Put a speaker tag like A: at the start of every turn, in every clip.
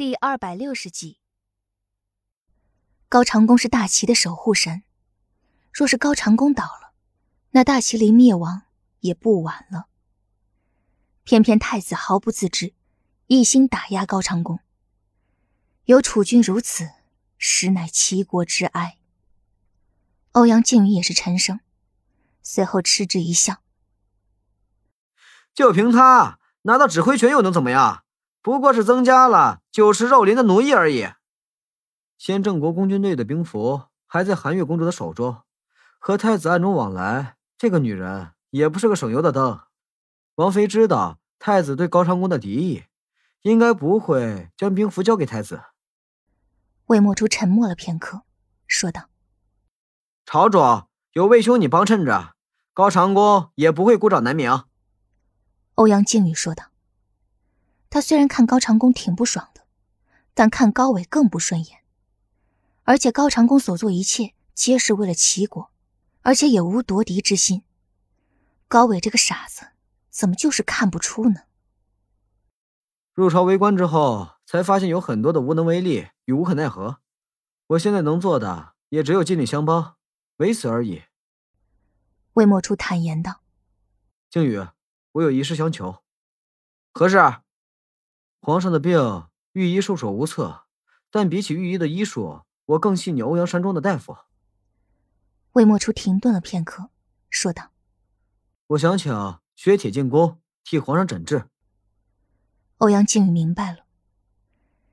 A: 第二百六十集，高长恭是大齐的守护神，若是高长恭倒了，那大齐离灭亡也不晚了。偏偏太子毫不自知，一心打压高长恭。有楚军如此，实乃齐国之哀。欧阳靖宇也是沉声，随后嗤之一笑：“
B: 就凭他拿到指挥权又能怎么样？不过是增加了九池肉林的奴役而已。先正国公军队的兵符还在韩月公主的手中，和太子暗中往来，这个女人也不是个省油的灯。王妃知道太子对高长恭的敌意，应该不会将兵符交给太子。”
A: 魏莫初沉默了片刻，说道。
B: 朝主有魏兄你帮衬着，高长恭也不会孤掌难鸣。
A: 欧阳靖宇说道。他虽然看高长恭挺不爽的，但看高伟更不顺眼。而且高长恭所做一切皆是为了齐国，而且也无夺嫡之心。高伟这个傻子，怎么就是看不出呢？
B: 入朝为官之后，才发现有很多的无能为力与无可奈何。我现在能做的，也只有尽力相帮。唯此而已。
A: 魏莫初坦言道：“
B: 靖宇，我有一事相求。何事？皇上的病，御医束手无策。但比起御医的医术，我更信你欧阳山庄的大夫。”
A: 魏莫初停顿了片刻，说道：“
B: 我想请薛铁进宫替皇上诊治。”
A: 欧阳靖宇明白了，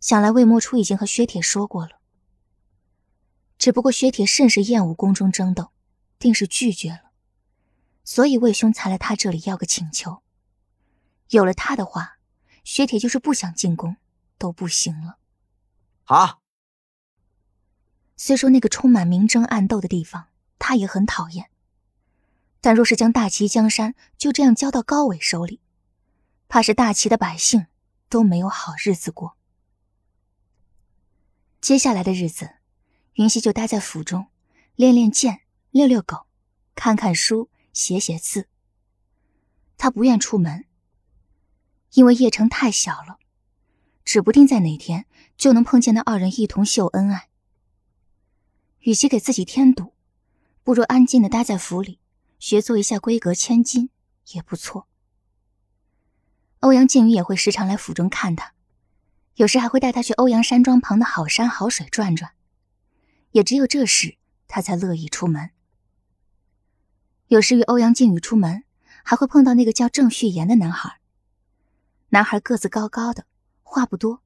A: 想来魏莫初已经和薛铁说过了。只不过薛铁甚是厌恶宫中争斗，定是拒绝了，所以魏兄才来他这里要个请求。有了他的话，薛铁就是不想进宫都不行了。
B: 好。
A: 虽说那个充满明争暗斗的地方他也很讨厌，但若是将大齐江山就这样交到高伟手里，怕是大齐的百姓都没有好日子过。接下来的日子。云溪就待在府中，练练剑，遛遛狗，看看书，写写字。他不愿出门，因为邺城太小了，指不定在哪天就能碰见那二人一同秀恩爱。与其给自己添堵，不如安静的待在府里，学做一下闺阁千金也不错。欧阳靖宇也会时常来府中看他，有时还会带他去欧阳山庄旁的好山好水转转。也只有这时，他才乐意出门。有时与欧阳靖宇出门，还会碰到那个叫郑旭言的男孩。男孩个子高高的，话不多，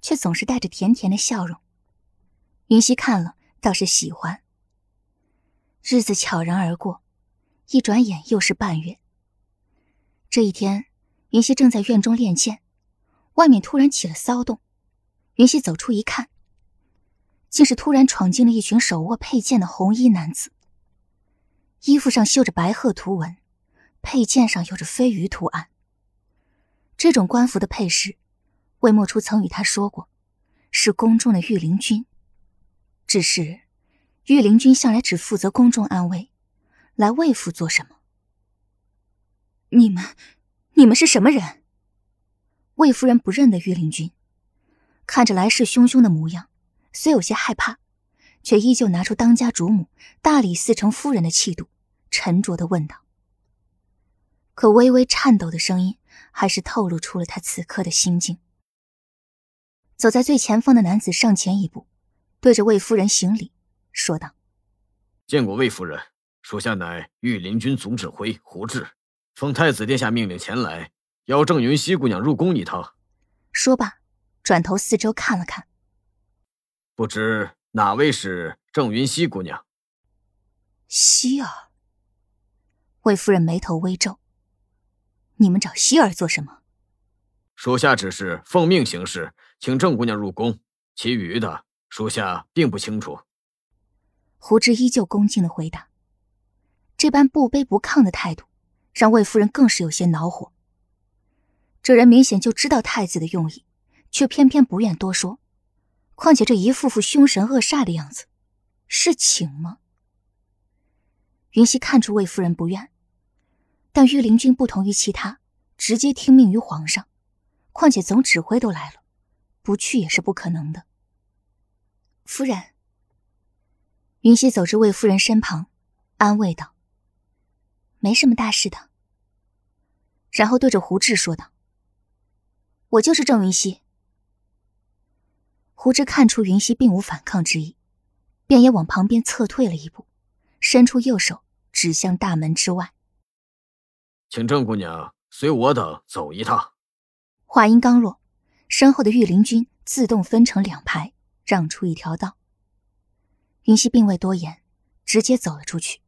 A: 却总是带着甜甜的笑容。云溪看了倒是喜欢。日子悄然而过，一转眼又是半月。这一天，云溪正在院中练剑，外面突然起了骚动。云溪走出一看。竟是突然闯进了一群手握佩剑的红衣男子。衣服上绣着白鹤图文，佩剑上有着飞鱼图案。这种官服的配饰，魏莫初曾与他说过，是宫中的御林军。只是，御林军向来只负责宫中安危，来魏府做什么？你们，你们是什么人？魏夫人不认得御林军，看着来势汹汹的模样。虽有些害怕，却依旧拿出当家主母、大理寺丞夫人的气度，沉着的问道。可微微颤抖的声音，还是透露出了他此刻的心境。走在最前方的男子上前一步，对着魏夫人行礼，说道：“
C: 见过魏夫人，属下乃御林军总指挥胡志，奉太子殿下命令前来，邀郑云熙姑娘入宫一趟。”
A: 说罢，转头四周看了看。
C: 不知哪位是郑云熙姑娘？
A: 希儿。魏夫人眉头微皱。你们找希儿做什么？
C: 属下只是奉命行事，请郑姑娘入宫，其余的属下并不清楚。
A: 胡志依旧恭敬的回答。这般不卑不亢的态度，让魏夫人更是有些恼火。这人明显就知道太子的用意，却偏偏不愿多说。况且这一副副凶神恶煞的样子，是请吗？云溪看出魏夫人不愿，但御林军不同于其他，直接听命于皇上。况且总指挥都来了，不去也是不可能的。夫人，云溪走至魏夫人身旁，安慰道：“没什么大事的。”然后对着胡志说道：“我就是郑云溪。”胡志看出云溪并无反抗之意，便也往旁边侧退了一步，伸出右手指向大门之外：“
C: 请郑姑娘随我等走一趟。”
A: 话音刚落，身后的御林军自动分成两排，让出一条道。云溪并未多言，直接走了出去。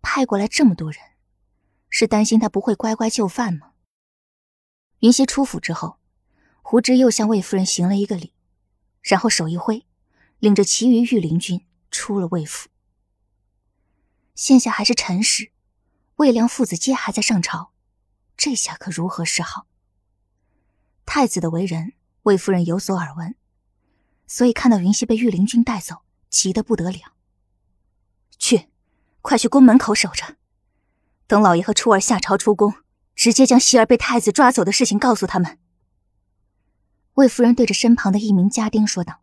A: 派过来这么多人，是担心他不会乖乖就范吗？云溪出府之后，胡知又向魏夫人行了一个礼。然后手一挥，领着其余御林军出了魏府。现下还是辰时，魏良父子皆还在上朝，这下可如何是好？太子的为人，魏夫人有所耳闻，所以看到云溪被御林军带走，急得不得了。去，快去宫门口守着，等老爷和初儿下朝出宫，直接将希儿被太子抓走的事情告诉他们。魏夫人对着身旁的一名家丁说道：“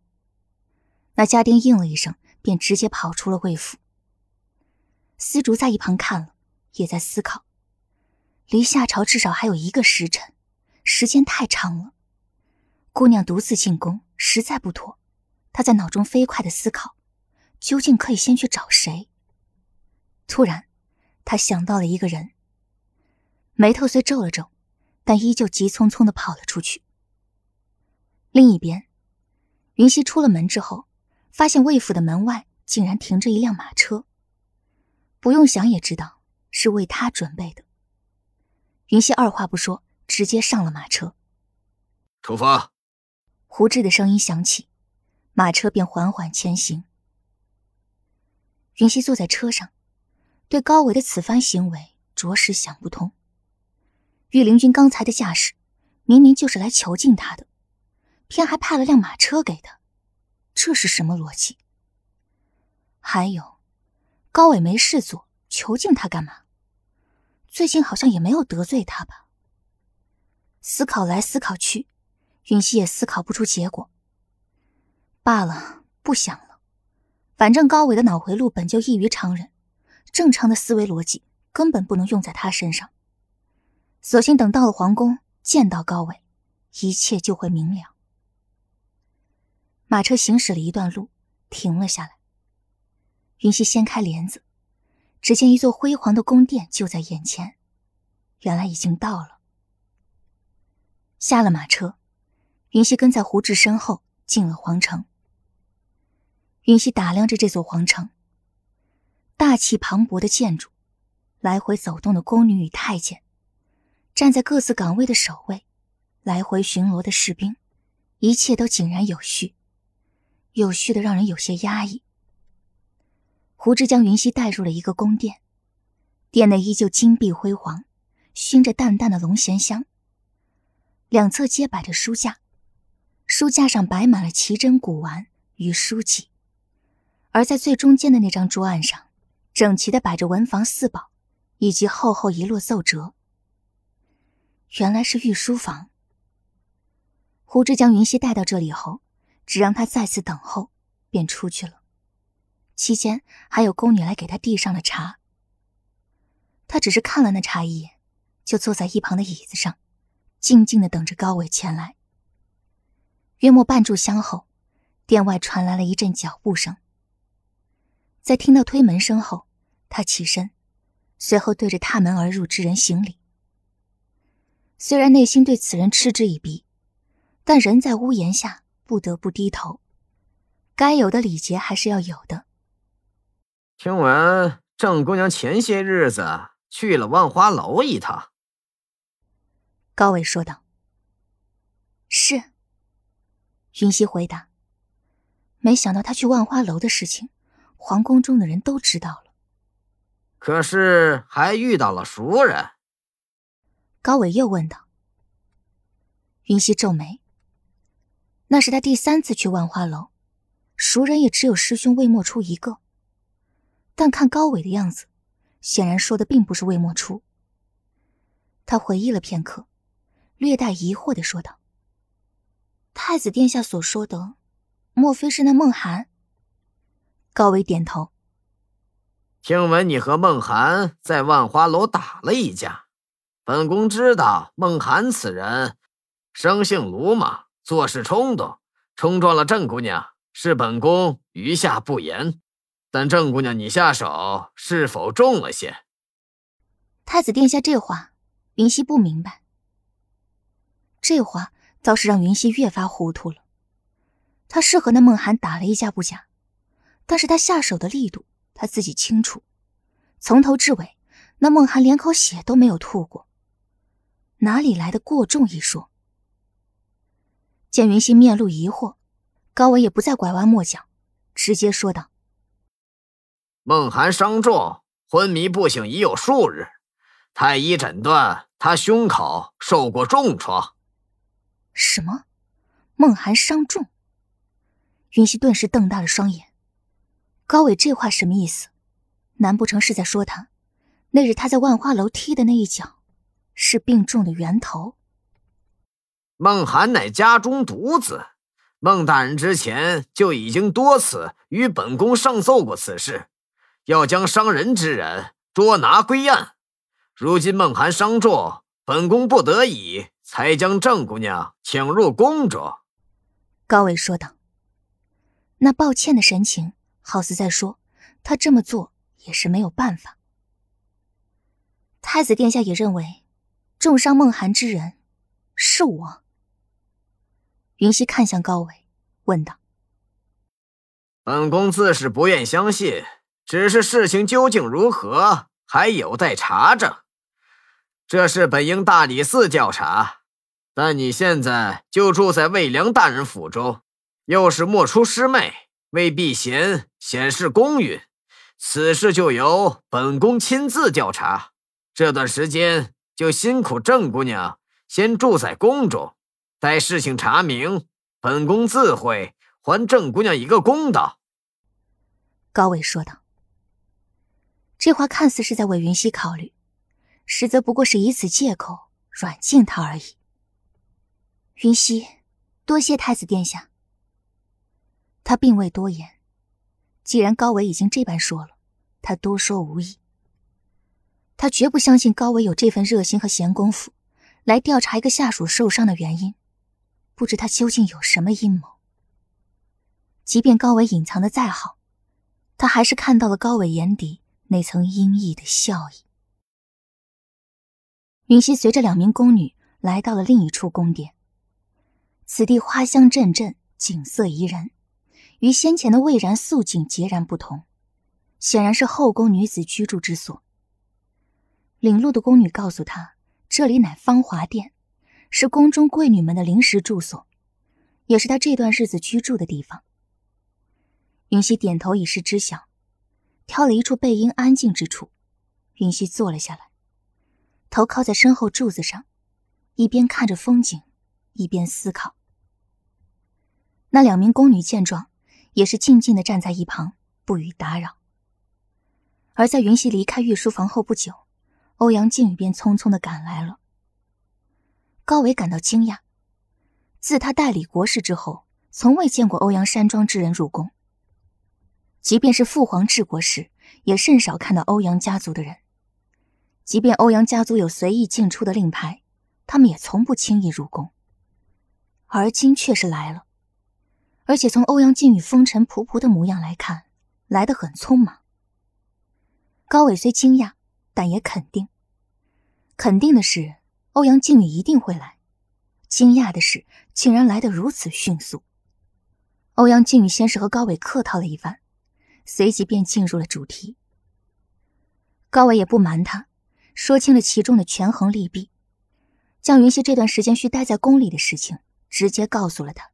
A: 那家丁应了一声，便直接跑出了魏府。”丝竹在一旁看了，也在思考：离夏朝至少还有一个时辰，时间太长了。姑娘独自进宫，实在不妥。她在脑中飞快的思考，究竟可以先去找谁？突然，她想到了一个人，眉头虽皱了皱，但依旧急匆匆的跑了出去。另一边，云溪出了门之后，发现魏府的门外竟然停着一辆马车。不用想也知道是为他准备的。云溪二话不说，直接上了马车。
C: 出发。
A: 胡志的声音响起，马车便缓缓前行。云溪坐在车上，对高伟的此番行为着实想不通。御林军刚才的架势，明明就是来囚禁他的。偏还派了辆马车给他，这是什么逻辑？还有，高伟没事做，囚禁他干嘛？最近好像也没有得罪他吧？思考来思考去，云溪也思考不出结果。罢了，不想了。反正高伟的脑回路本就异于常人，正常的思维逻辑根本不能用在他身上。索性等到了皇宫，见到高伟，一切就会明了。马车行驶了一段路，停了下来。云溪掀开帘子，只见一座辉煌的宫殿就在眼前，原来已经到了。下了马车，云溪跟在胡志身后进了皇城。云溪打量着这座皇城，大气磅礴的建筑，来回走动的宫女与太监，站在各自岗位的守卫，来回巡逻的士兵，一切都井然有序。有序的让人有些压抑。胡志将云溪带入了一个宫殿，殿内依旧金碧辉煌，熏着淡淡的龙涎香。两侧皆摆着书架，书架上摆满了奇珍古玩与书籍，而在最中间的那张桌案上，整齐的摆着文房四宝，以及厚厚一摞奏折。原来是御书房。胡志将云溪带到这里后。只让他再次等候，便出去了。期间还有宫女来给他递上了茶。他只是看了那茶一眼，就坐在一旁的椅子上，静静的等着高伟前来。约莫半炷香后，殿外传来了一阵脚步声。在听到推门声后，他起身，随后对着踏门而入之人行礼。虽然内心对此人嗤之以鼻，但人在屋檐下。不得不低头，该有的礼节还是要有的。
B: 听闻郑姑娘前些日子去了万花楼一趟。
A: 高伟说道：“是。”云溪回答：“没想到他去万花楼的事情，皇宫中的人都知道了。
B: 可是还遇到了熟人。”
A: 高伟又问道。云溪皱眉。那是他第三次去万花楼，熟人也只有师兄魏莫初一个。但看高伟的样子，显然说的并不是魏莫初。他回忆了片刻，略带疑惑的说道：“太子殿下所说的，莫非是那梦涵？高伟点头。
C: 听闻你和梦涵在万花楼打了一架，本宫知道梦涵此人生性鲁莽，做事冲动，冲撞了郑姑娘，是本宫余下不言。但郑姑娘，你下手是否重了些？
A: 太子殿下这话，云溪不明白。这话倒是让云溪越发糊涂了。他是和那梦涵打了一架不假，但是他下手的力度，他自己清楚。从头至尾，那梦涵连口血都没有吐过，哪里来的过重一说？见云溪面露疑惑，高伟也不再拐弯抹角，直接说道：“
C: 梦涵伤重，昏迷不醒已有数日，太医诊断他胸口受过重创。”
A: 什么？梦涵伤重？云溪顿时瞪大了双眼。高伟这话什么意思？难不成是在说他那日他在万花楼踢的那一脚，是病重的源头？
C: 孟涵乃家中独子，孟大人之前就已经多次与本宫上奏过此事，要将伤人之人捉拿归案。如今孟涵伤重，本宫不得已才将郑姑娘请入宫中。
A: 高伟说道，那抱歉的神情，好似在说他这么做。也是没有办法。太子殿下也认为，重伤梦涵之人是我。云溪看向高伟，问道：“
C: 本宫自是不愿相信，只是事情究竟如何，还有待查证。这事本应大理寺调查，但你现在就住在魏良大人府中，又是莫出师妹，为避嫌，显示公允。”此事就由本宫亲自调查，这段时间就辛苦郑姑娘先住在宫中，待事情查明，本宫自会还郑姑娘一个公道。”
A: 高伟说道。这话看似是在为云溪考虑，实则不过是以此借口软禁他而已。云溪，多谢太子殿下。他并未多言，既然高伟已经这般说了。他多说无益。他绝不相信高伟有这份热心和闲工夫，来调查一个下属受伤的原因。不知他究竟有什么阴谋。即便高伟隐藏的再好，他还是看到了高伟眼底那层阴翳的笑意。云溪随着两名宫女来到了另一处宫殿。此地花香阵阵，景色宜人，与先前的蔚然素景截然不同。显然是后宫女子居住之所。领路的宫女告诉他，这里乃芳华殿，是宫中贵女们的临时住所，也是他这段日子居住的地方。云溪点头以示知晓，挑了一处背阴安静之处，云溪坐了下来，头靠在身后柱子上，一边看着风景，一边思考。那两名宫女见状，也是静静的站在一旁，不予打扰。而在云溪离开御书房后不久，欧阳靖宇便匆匆的赶来了。高伟感到惊讶，自他代理国事之后，从未见过欧阳山庄之人入宫。即便是父皇治国时，也甚少看到欧阳家族的人。即便欧阳家族有随意进出的令牌，他们也从不轻易入宫。而今却是来了，而且从欧阳靖宇风尘仆仆的模样来看，来得很匆忙。高伟虽惊讶，但也肯定。肯定的是，欧阳靖宇一定会来；惊讶的是，竟然来得如此迅速。欧阳靖宇先是和高伟客套了一番，随即便进入了主题。高伟也不瞒他，说清了其中的权衡利弊，将云溪这段时间需待在宫里的事情直接告诉了他。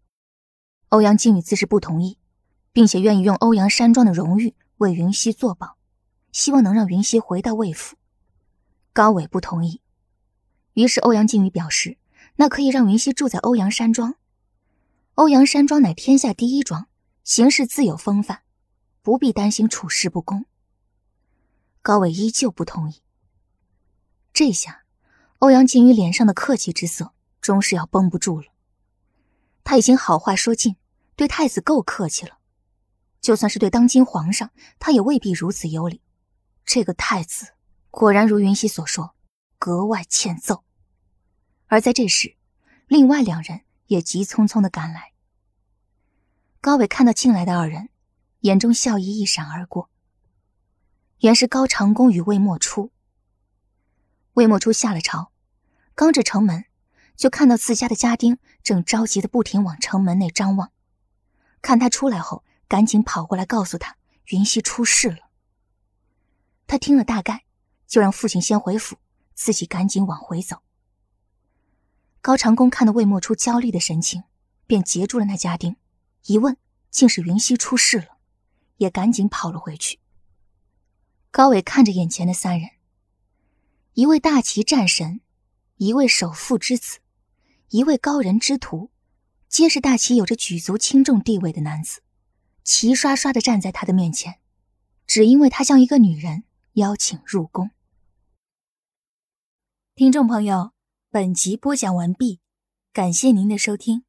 A: 欧阳靖宇自是不同意，并且愿意用欧阳山庄的荣誉为云溪作保。希望能让云溪回到魏府，高伟不同意。于是欧阳靖宇表示，那可以让云溪住在欧阳山庄。欧阳山庄乃天下第一庄，行事自有风范，不必担心处事不公。高伟依旧不同意。这下，欧阳靖宇脸上的客气之色终是要绷不住了。他已经好话说尽，对太子够客气了。就算是对当今皇上，他也未必如此有礼。这个太子果然如云溪所说，格外欠揍。而在这时，另外两人也急匆匆的赶来。高伟看到进来的二人，眼中笑意一闪而过。原是高长恭与魏莫初。魏莫初下了朝，刚至城门，就看到自家的家丁正着急的不停往城门内张望。看他出来后，赶紧跑过来告诉他云溪出事了。他听了大概，就让父亲先回府，自己赶紧往回走。高长恭看到魏莫初焦虑的神情，便截住了那家丁，一问竟是云溪出事了，也赶紧跑了回去。高伟看着眼前的三人，一位大齐战神，一位首富之子，一位高人之徒，皆是大齐有着举足轻重地位的男子，齐刷刷的站在他的面前，只因为他像一个女人邀请入宫。听众朋友，本集播讲完毕，感谢您的收听。